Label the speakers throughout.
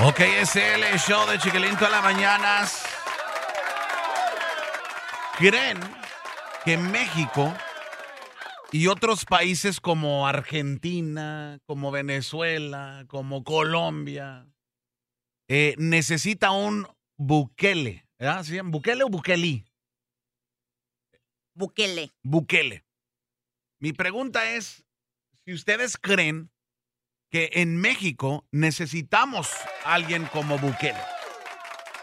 Speaker 1: Ok, es el show de Chiquilín todas las mañanas. ¿Creen que México y otros países como Argentina, como Venezuela, como Colombia, eh, necesita un Bukele? ¿verdad? ¿Se llama ¿Bukele o Bukeli?
Speaker 2: Bukele.
Speaker 1: Bukele. Mi pregunta es, si ustedes creen que en México necesitamos alguien como Bukele.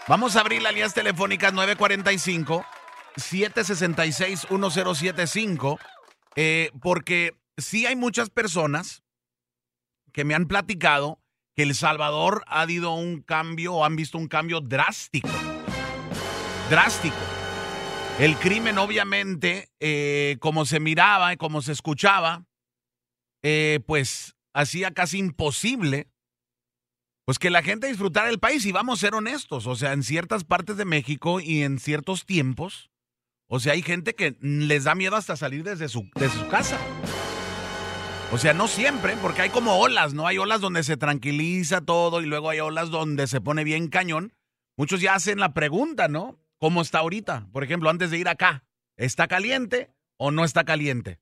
Speaker 1: Vamos a abrir las líneas telefónicas 945-766-1075, eh, porque sí hay muchas personas que me han platicado que El Salvador ha habido un cambio o han visto un cambio drástico. Drástico. El crimen, obviamente, eh, como se miraba y como se escuchaba, eh, pues hacía casi imposible pues que la gente disfrutara el país. Y vamos a ser honestos, o sea, en ciertas partes de México y en ciertos tiempos, o sea, hay gente que les da miedo hasta salir desde su, desde su casa. O sea, no siempre, porque hay como olas, ¿no? Hay olas donde se tranquiliza todo y luego hay olas donde se pone bien cañón. Muchos ya hacen la pregunta, ¿no? ¿Cómo está ahorita? Por ejemplo, antes de ir acá, ¿está caliente o no está caliente?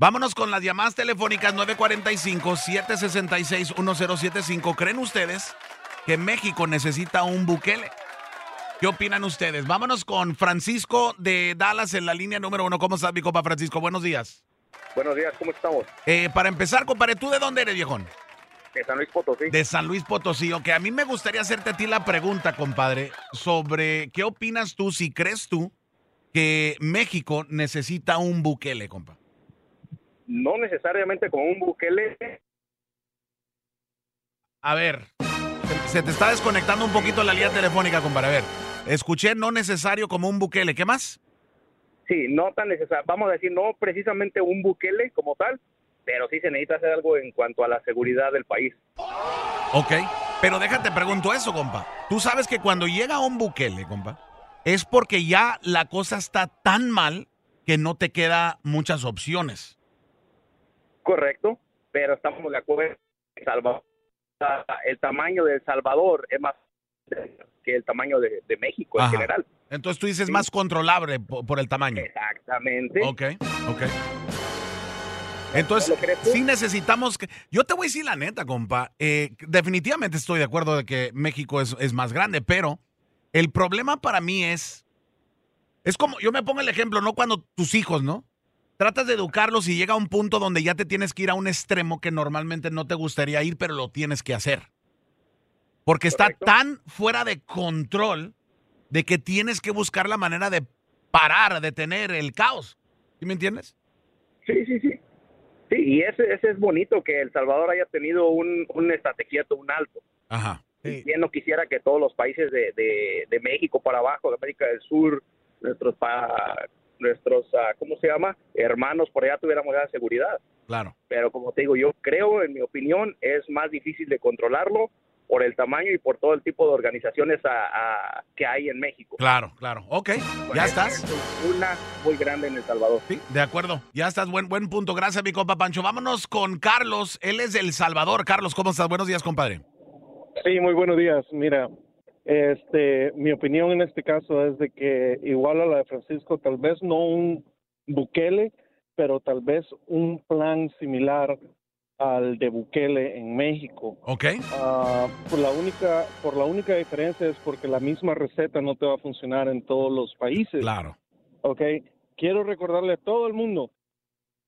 Speaker 1: Vámonos con las llamadas telefónicas 945-766-1075. ¿Creen ustedes que México necesita un Bukele? ¿Qué opinan ustedes? Vámonos con Francisco de Dallas en la línea número uno. ¿Cómo estás, mi compa Francisco? Buenos días.
Speaker 3: Buenos días, ¿cómo estamos?
Speaker 1: Eh, para empezar, compadre, ¿tú de dónde eres, viejón?
Speaker 3: De San Luis Potosí.
Speaker 1: De San Luis Potosí. Ok, a mí me gustaría hacerte a ti la pregunta, compadre, sobre qué opinas tú, si crees tú que México necesita un Bukele, compa.
Speaker 3: No necesariamente con un Bukele.
Speaker 1: A ver, se- te está desconectando un poquito la línea telefónica, compadre. A ver, escuché no necesario como un Bukele. ¿Qué más?
Speaker 3: Sí, no tan necesario. Vamos a decir, no precisamente un Bukele como tal, pero sí se necesita hacer algo en cuanto a la seguridad del país.
Speaker 1: Ok, pero déjate pregunto eso, compa. Tú sabes que cuando llega un Bukele, compa, es porque ya la cosa está tan mal que no te queda muchas opciones.
Speaker 3: Correcto, pero estamos de acuerdo. El, Salvador, el tamaño de El Salvador es más que el tamaño de, de México en general.
Speaker 1: Entonces tú dices más controlable po- por, el tamaño.
Speaker 3: Exactamente.
Speaker 1: Ok, ok. Entonces, sí necesitamos que... Yo te voy a decir la neta, compa. eh, definitivamente estoy de acuerdo de que México es, es más grande, pero el problema para mí es... Es como, yo me pongo el ejemplo, ¿no? Cuando tus hijos, ¿no? Tratas de educarlos y llega a un punto donde ya te tienes que ir a un extremo que normalmente no te gustaría ir, pero lo tienes que hacer. Porque está
Speaker 3: Correcto.
Speaker 1: tan fuera de control de que tienes que buscar la manera de parar, detener el caos. ¿Sí me entiendes?
Speaker 3: Sí, sí, sí. Sí, y ese, ese es bonito que El Salvador haya tenido un, un estrategiato, un alto.
Speaker 1: Ajá.
Speaker 3: ¿Quién no quisiera que todos los países de, de, de México para abajo, de América del Sur, nuestros, pa- nuestros ah, ¿cómo se llama? Hermanos por allá tuviéramos esa seguridad.
Speaker 1: Claro.
Speaker 3: Pero como te digo, yo creo, en mi opinión, es más difícil de controlarlo por el tamaño y por todo el tipo de organizaciones a- a- que hay en México.
Speaker 1: Claro, claro. Ok, ya estás.
Speaker 3: Una muy grande en El Salvador.
Speaker 1: Sí, de acuerdo. Ya estás. Buen, buen punto. Gracias, mi compa Pancho. Vámonos con Carlos. Él es de El Salvador. Carlos, ¿cómo estás? Buenos días, compadre.
Speaker 4: Sí, muy buenos días. Mira, este, mi opinión en este caso es de que igual a la de Francisco, tal vez no un Bukele, pero tal vez un plan similar al de Bukele en México.
Speaker 1: Ok.
Speaker 4: Ah, por la única, por la única diferencia es porque la misma receta no te va a funcionar en todos los países.
Speaker 1: Claro.
Speaker 4: ¿ok? Quiero recordarle a todo el mundo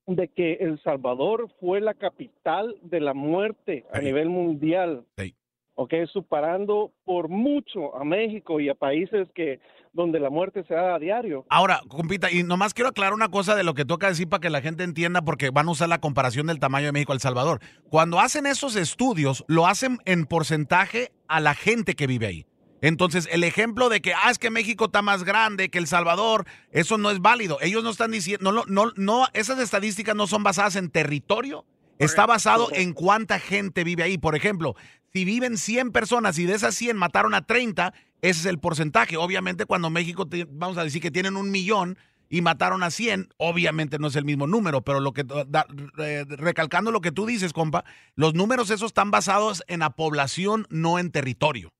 Speaker 4: de que El Salvador fue la capital de la muerte a nivel mundial,
Speaker 1: Sí.
Speaker 4: ¿Ok? Superando por mucho a México y a países que donde la muerte se da a diario.
Speaker 1: Ahora, compita, y nomás quiero aclarar una cosa de lo que toca decir para que la gente entienda, porque van a usar la comparación del tamaño de México a El Salvador. Cuando hacen esos estudios, lo hacen en porcentaje a la gente que vive ahí. Entonces, el ejemplo de que, ah, es que México está más grande que El Salvador, eso no es válido. Ellos no están diciendo, no, no, no, esas estadísticas no son basadas en territorio, está basado en cuánta gente vive ahí. Por ejemplo, si viven 100 personas y de esas 100 mataron a 30, ese es el porcentaje. Obviamente, cuando México, te- vamos a decir que tienen un millón y mataron a 100, obviamente no es el mismo número, pero lo que da- re- recalcando lo que tú dices, compa, los números esos están basados en la población, no en territorio.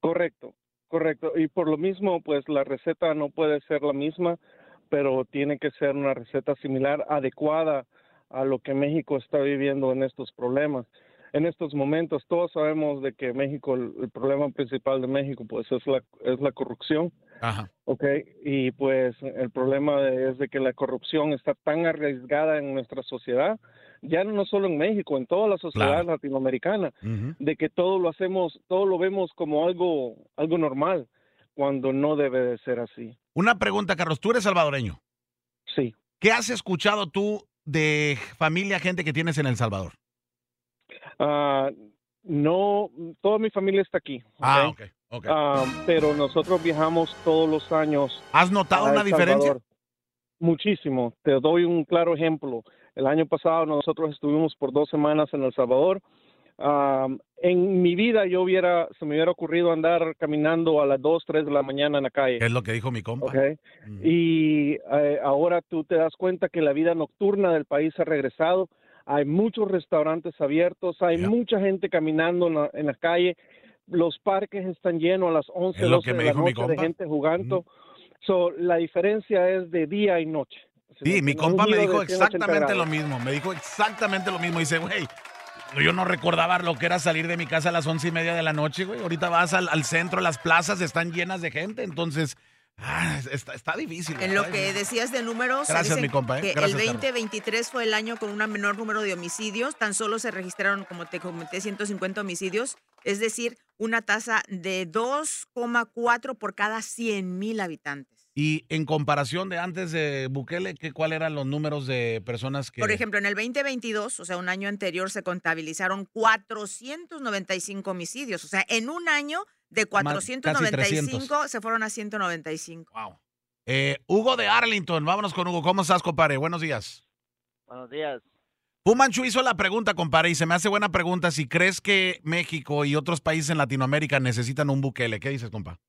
Speaker 4: Correcto, correcto. Y por lo mismo, pues la receta no puede ser la misma, pero tiene que ser una receta similar, adecuada a lo que México está viviendo en estos problemas. En estos momentos, todos sabemos de que México, el, el problema principal de México, pues es la, es la corrupción.
Speaker 1: Ajá.
Speaker 4: Ok, y pues el problema de- es de que la corrupción está tan arriesgada en nuestra sociedad, ya no solo en México, en toda la sociedad
Speaker 1: Claro.
Speaker 4: latinoamericana, de que todo lo hacemos, todo lo vemos como algo, algo normal, cuando no debe de ser así.
Speaker 1: Una pregunta, Carlos, tú eres salvadoreño.
Speaker 4: Sí.
Speaker 1: ¿Qué has escuchado tú de familia, gente que tienes en El Salvador?
Speaker 4: Ah, no, toda mi familia está aquí.
Speaker 1: Ah,
Speaker 4: ¿ok?
Speaker 1: ok, ok.
Speaker 4: Ah, pero nosotros viajamos todos los años
Speaker 1: ¿Has notado una diferencia?
Speaker 4: Muchísimo. Te doy un claro ejemplo. El año pasado nosotros estuvimos por dos semanas en El Salvador. Am, en mi vida yo hubiera, se me hubiera ocurrido andar caminando a las 2, 3 de la mañana en la calle.
Speaker 1: Es lo que dijo mi compa.
Speaker 4: ¿ok?
Speaker 1: Ujú.
Speaker 4: Y eh, ahora tú te das cuenta que la vida nocturna del país ha regresado. Hay muchos restaurantes abiertos, hay
Speaker 1: Ya.
Speaker 4: mucha gente caminando en la, en la calle. Los parques están llenos a las 11,
Speaker 1: Es lo
Speaker 4: 12
Speaker 1: que me
Speaker 4: de la
Speaker 1: dijo mi
Speaker 4: noche de gente jugando. So, la diferencia es de día y noche.
Speaker 1: Sí, mi compa me dijo
Speaker 4: de 180
Speaker 1: exactamente lo mismo. Me dijo exactamente lo mismo. Dice, güey, yo no recordaba lo que era salir de mi casa a las once y media de la noche, güey. Ahorita vas al, al centro, las plazas están llenas de gente. Entonces, ah, está, está difícil.
Speaker 2: En lo que decías de números,
Speaker 1: Gracias, mi compa, ¿eh?
Speaker 2: que
Speaker 1: Gracias,
Speaker 2: el
Speaker 1: Carlos.
Speaker 2: 2023 fue el año con un menor número de homicidios, tan solo se registraron, como te comenté, 150 homicidios, es decir, una tasa de 2,4 por cada 100 mil habitantes.
Speaker 1: Y en comparación de antes de Bukele, ¿qué, ¿cuál eran los números de personas que...
Speaker 2: Por ejemplo, en el 2022, o sea, un año anterior, se contabilizaron 495 homicidios. O sea, en un año de
Speaker 1: Más- casi
Speaker 2: 495 se fueron a 195.
Speaker 1: Wow. Eh, Hugo de Arlington, vámonos con Hugo. ¿Cómo estás, compadre? Buenos días.
Speaker 5: Buenos días.
Speaker 1: Pumanchu hizo la pregunta, compadre, y se me hace buena pregunta. Si crees que México y otros países en Latinoamérica necesitan un Bukele, ¿qué dices, compa?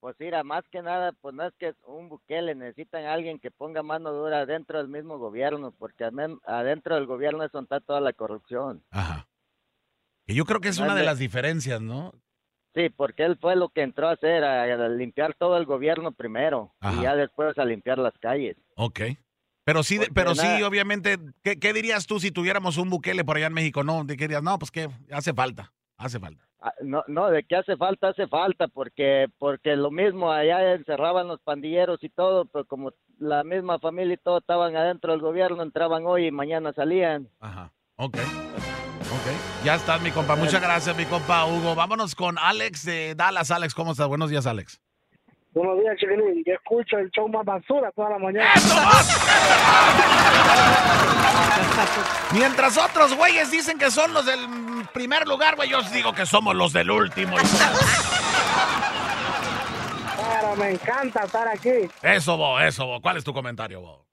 Speaker 5: Pues mira, más que nada, pues no es que un Bukele, necesitan a alguien que ponga mano dura dentro del mismo gobierno, porque adentro del gobierno es donde está toda la corrupción.
Speaker 1: Ajá. Que yo creo que es una de las diferencias, ¿no?
Speaker 5: Sí, porque él fue lo que entró a hacer, a, a limpiar todo el gobierno primero,
Speaker 1: Ajá.
Speaker 5: y ya después a limpiar las calles.
Speaker 1: Ok. Pero sí,
Speaker 5: Porque
Speaker 1: pero sí,
Speaker 5: nada-
Speaker 1: obviamente, ¿qué, qué dirías tú si tuviéramos un Bukele por allá en México? No, ¿de qué dirías? No, pues que hace falta, hace falta.
Speaker 5: Ah, No, no, de qué hace falta, hace falta, porque porque lo mismo, allá encerraban los pandilleros y todo, pero como la misma familia y todo estaban adentro del gobierno, entraban hoy y mañana salían.
Speaker 1: Ajá. Ok. Ok. Ya estás, mi compa. Muchas gracias, mi compa Hugo. Vámonos con Alex de Dallas. Alex, ¿cómo estás? Buenos días, Alex.
Speaker 6: Buenos días, Chiquilín. Yo escucho el show más basura toda la mañana.
Speaker 1: Mientras otros güeyes dicen que son los del primer lugar, güey, yo digo que somos los del último.
Speaker 6: Pero me encanta estar aquí.
Speaker 1: Eso, Bo, eso, Bo. ¿Cuál es tu comentario, Bo?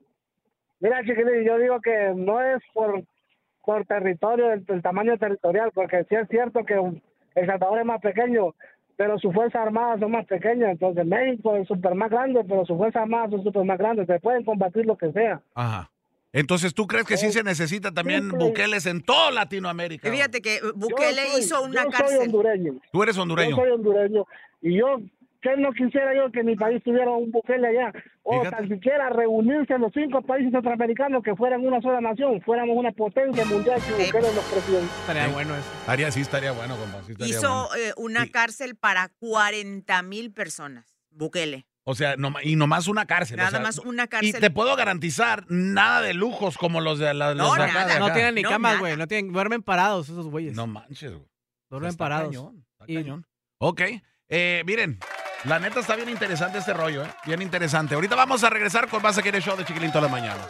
Speaker 6: Mira, Chiquilín, yo digo que no es por, por territorio, el, el tamaño territorial, porque sí es cierto que El Salvador es más pequeño, pero sus fuerzas armadas son más pequeñas. Entonces México es súper más grande, pero sus fuerzas armadas son súper más grandes. Se pueden combatir lo que sea.
Speaker 1: Ajá. Entonces, ¿tú crees que sí se necesita también buqueles en toda Latinoamérica?
Speaker 2: Fíjate que Bukele
Speaker 6: Yo soy-
Speaker 2: hizo una
Speaker 6: yo soy
Speaker 2: cárcel.
Speaker 6: hondureño.
Speaker 1: Tú eres hondureño.
Speaker 6: Yo soy hondureño y yo, ¿qué no quisiera yo que mi país tuviera un Bukele allá? O
Speaker 1: Fíjate.
Speaker 6: tan siquiera reunirse los cinco países centroamericanos que fueran una sola nación, fuéramos una potencia mundial que Bukele nos presidente.
Speaker 7: Estaría bueno eso.
Speaker 1: Estaría, sí, estaría bueno, compa. sí estaría
Speaker 2: Hizo
Speaker 1: bueno.
Speaker 2: eh, una cárcel para 40 mil personas. Bukele.
Speaker 1: O sea, no, y nomás una cárcel. o
Speaker 2: Nada
Speaker 1: sea,
Speaker 2: más una
Speaker 1: Y
Speaker 2: cárcel.
Speaker 1: te puedo garantizar, nada de lujos como los de, la, los
Speaker 2: No,
Speaker 1: de acá.
Speaker 2: nada.
Speaker 1: de
Speaker 7: No tienen ni
Speaker 2: No,
Speaker 7: camas, güey. No tienen, duermen parados esos güeyes.
Speaker 1: No manches, güey.
Speaker 7: duermen
Speaker 1: Está
Speaker 7: parados.
Speaker 1: cañón, está
Speaker 7: Y-
Speaker 1: cañón. Ok, eh, miren, la neta está bien interesante este rollo, ¿eh? Bien interesante. Ahorita vamos a regresar con más aquí en el show de Chiquilín todas las mañanas.